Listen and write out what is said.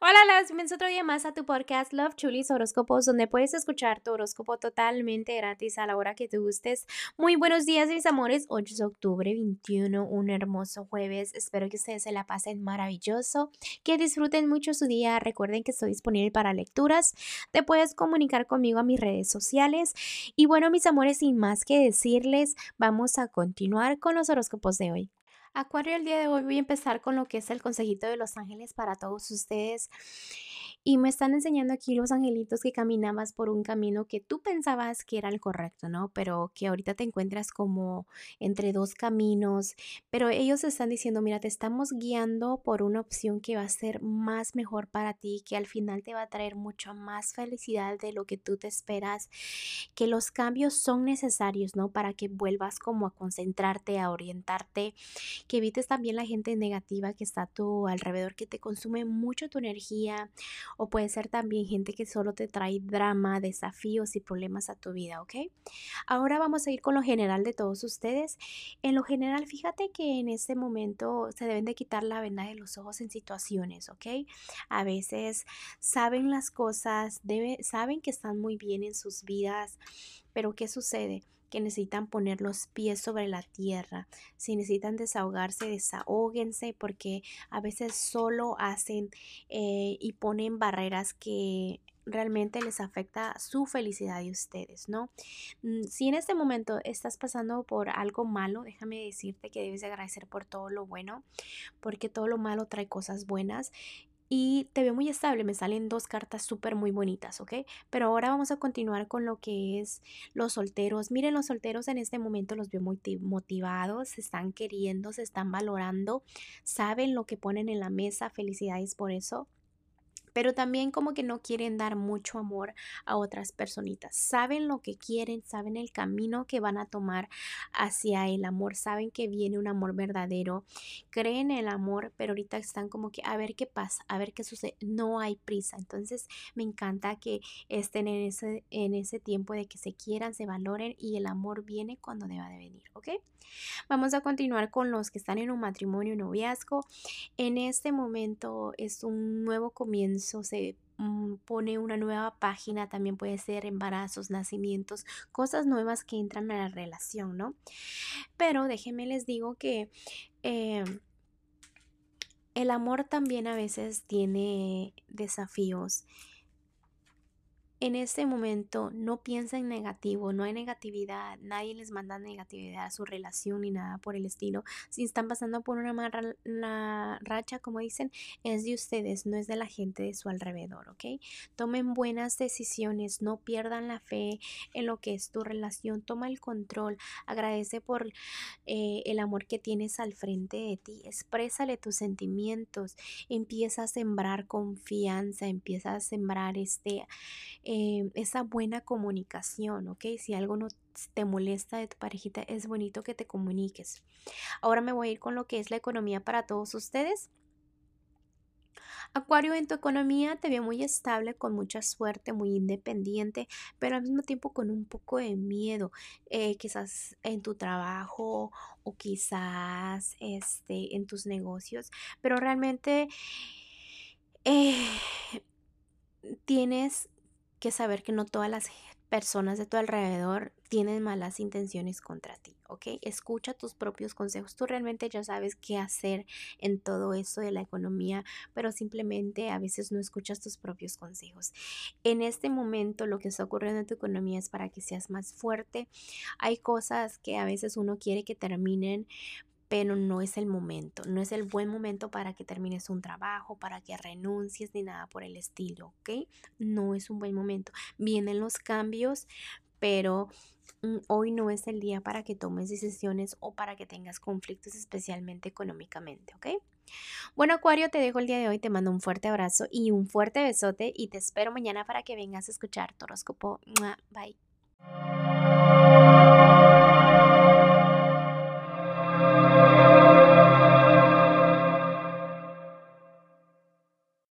Hola, las bienvenidos otro día más a tu podcast Love Chulis Horóscopos, donde puedes escuchar tu horóscopo totalmente gratis a la hora que te gustes. Muy buenos días, mis amores. 8 de octubre 21, un hermoso jueves. Espero que ustedes se la pasen maravilloso, que disfruten mucho su día. Recuerden que estoy disponible para lecturas. Te puedes comunicar conmigo a mis redes sociales. Y bueno, mis amores, sin más que decirles, vamos a continuar con los horóscopos de hoy. Acuario, el día de hoy voy a empezar con lo que es el consejito de los ángeles para todos ustedes. Y me están enseñando aquí los angelitos que caminabas por un camino que tú pensabas que era el correcto, ¿no? Pero que ahorita te encuentras como entre dos caminos. Pero ellos están diciendo, mira, te estamos guiando por una opción que va a ser más mejor para ti, que al final te va a traer mucho más felicidad de lo que tú te esperas, que los cambios son necesarios, ¿no? Para que vuelvas como a concentrarte, a orientarte, que evites también la gente negativa que está a tu alrededor, que te consume mucho tu energía o puede ser también gente que solo te trae drama, desafíos y problemas a tu vida, ¿ok? Ahora vamos a ir con lo general de todos ustedes. En lo general, fíjate que en este momento se deben de quitar la venda de los ojos en situaciones, ¿ok? A veces saben las cosas, saben que están muy bien en sus vidas, pero ¿qué sucede? Que necesitan poner los pies sobre la tierra. Si necesitan desahogarse, desahóguense porque a veces solo hacen eh, y ponen barreras que realmente les afecta su felicidad de ustedes, ¿no? Mm, si en este momento estás pasando por algo malo, déjame decirte que debes agradecer por todo lo bueno, porque todo lo malo trae cosas buenas y te veo muy estable. Me salen dos cartas súper muy bonitas, ¿ok? Pero ahora vamos a continuar con lo que es los solteros. Miren, los solteros en este momento los veo muy motivados, se están queriendo, se están valorando, saben lo que ponen en la mesa. Felicidades por eso pero también como que no quieren dar mucho amor a otras personitas. Saben lo que quieren, saben el camino que van a tomar hacia el amor, saben que viene un amor verdadero, creen en el amor, pero ahorita están como que a ver qué pasa, a ver qué sucede, no hay prisa. Entonces me encanta que estén en ese, en ese tiempo de que se quieran, se valoren y el amor viene cuando deba de venir, ¿ok? Vamos a continuar con los que están en un matrimonio, noviazgo. En este momento es un nuevo comienzo se mm, pone una nueva página, también puede ser embarazos, nacimientos, cosas nuevas que entran a la relación, ¿no? Pero déjenme les digo que eh, el amor también a veces tiene desafíos en este momento no piensa en negativo, no hay negatividad, nadie les manda negatividad a su relación ni nada por el estilo. Si están pasando por una mala racha, como dicen, es de ustedes, no es de la gente de su alrededor, ¿ok? Tomen buenas decisiones, no pierdan la fe en lo que es tu relación, toma el control, agradece por eh, el amor que tienes al frente de ti, exprésale tus sentimientos, empieza a sembrar confianza, empieza a sembrar este Em, esa buena comunicación, ¿ok? Si algo no te molesta de tu parejita, es bonito que te comuniques. Ahora me voy a ir con lo que es la economía para todos ustedes. Acuario, en tu economía te veo muy estable, con mucha suerte, muy independiente, pero al mismo tiempo con un poco de miedo, eh, quizás en tu trabajo o quizás este, en tus negocios, pero realmente eh, tienes que saber que no todas las personas de tu alrededor tienen malas intenciones contra ti, ¿ok? Escucha tus propios consejos. Tú realmente ya sabes qué hacer en todo eso de la economía, pero simplemente a veces no escuchas tus propios consejos. En este momento lo que está ocurriendo en tu economía es para que seas más fuerte. Hay cosas que a veces uno quiere que terminen pero no es el momento, no es el buen momento para que termines un trabajo, para que renuncies ni nada por el estilo, ¿ok? No es un buen momento. Vienen los cambios, pero mm, hoy no es el día para que tomes decisiones o para que tengas conflictos, especialmente económicamente, ¿ok? Bueno, Acuario, te dejo el día de hoy, te mando un fuerte abrazo y un fuerte besote y te espero mañana para que vengas a escuchar tu. Bye.